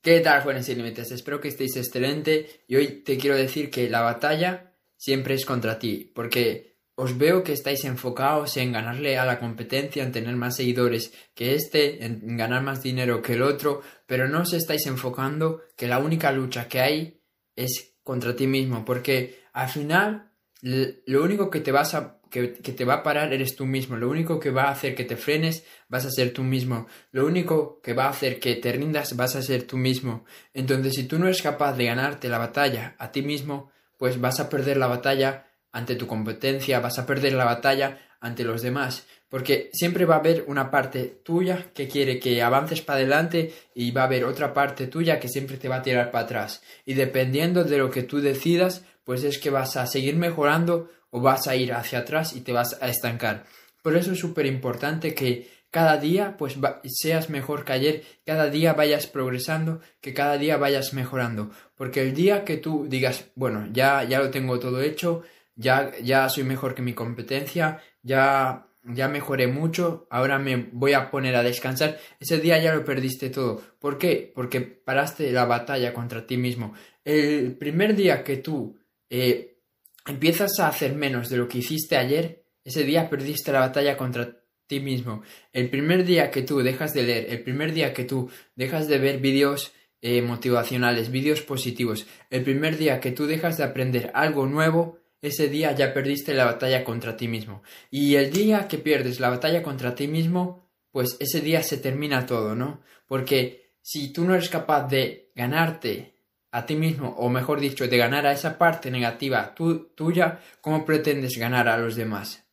¿Qué tal, jóvenes sin límites? Espero que estéis excelente y hoy te quiero decir que la batalla siempre es contra ti, porque os veo que estáis enfocados en ganarle a la competencia, en tener más seguidores que este, en ganar más dinero que el otro, pero no os estáis enfocando que la única lucha que hay es contra ti mismo, porque al final lo único que te vas a que, te va a parar eres tú mismo. Lo único que va a hacer que te frenes vas a ser tú mismo. Lo único que va a hacer que te rindas vas a ser tú mismo. Entonces, si tú no eres capaz de ganarte la batalla a ti mismo, pues vas a perder la batalla ante tu competencia, vas a perder la batalla ante los demás. Porque siempre va a haber una parte tuya que quiere que avances para adelante y va a haber otra parte tuya que siempre te va a tirar para atrás. Y dependiendo de lo que tú decidas, pues es que vas a seguir mejorando o vas a ir hacia atrás y te vas a estancar. Por eso es súper importante que cada día pues seas mejor que ayer, cada día vayas progresando, que cada día vayas mejorando, porque el día que tú digas, bueno, ya ya lo tengo todo hecho, ya ya soy mejor que mi competencia, ya ya mejoré mucho, ahora me voy a poner a descansar, ese día ya lo perdiste todo. ¿Por qué? Porque paraste la batalla contra ti mismo. El primer día que tú eh, empiezas a hacer menos de lo que hiciste ayer, ese día perdiste la batalla contra ti mismo. El primer día que tú dejas de leer, el primer día que tú dejas de ver vídeos eh, motivacionales, vídeos positivos, el primer día que tú dejas de aprender algo nuevo, ese día ya perdiste la batalla contra ti mismo. Y el día que pierdes la batalla contra ti mismo, pues ese día se termina todo, ¿no? Porque si tú no eres capaz de ganarte a ti mismo, o mejor dicho, de ganar a esa parte negativa tuya, ¿cómo pretendes ganar a los demás?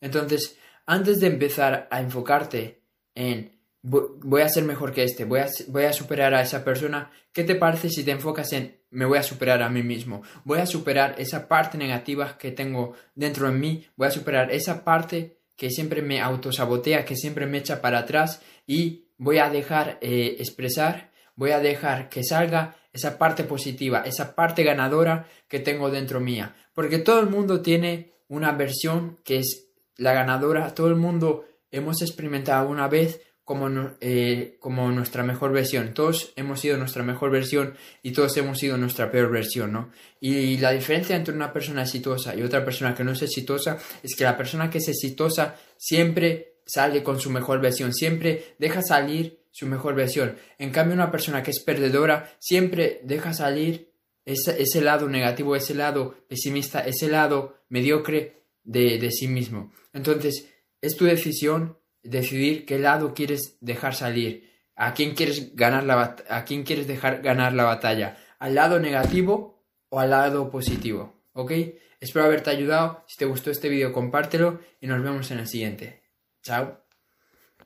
Entonces, antes de empezar a enfocarte en voy a ser mejor que este, voy a, voy a superar a esa persona, ¿qué te parece si te enfocas en me voy a superar a mí mismo? Voy a superar esa parte negativa que tengo dentro de mí, voy a superar esa parte que siempre me autosabotea, que siempre me echa para atrás y voy a dejar eh, expresar, voy a dejar que salga esa parte positiva, esa parte ganadora que tengo dentro mía. Porque todo el mundo tiene una versión que es la ganadora, todo el mundo hemos experimentado una vez como, eh, como nuestra mejor versión. Todos hemos sido nuestra mejor versión y todos hemos sido nuestra peor versión, ¿no? Y la diferencia entre una persona exitosa y otra persona que no es exitosa es que la persona que es exitosa siempre sale con su mejor versión, siempre deja salir su mejor versión. En cambio, una persona que es perdedora siempre deja salir ese, ese lado negativo, ese lado pesimista, ese lado mediocre de, de sí mismo. Entonces, es tu decisión decidir qué lado quieres dejar salir, a quién quieres ganar la a quién quieres dejar ganar la batalla, al lado negativo o al lado positivo, ¿ok? Espero haberte ayudado. Si te gustó este vídeo, compártelo y nos vemos en el siguiente. Chao.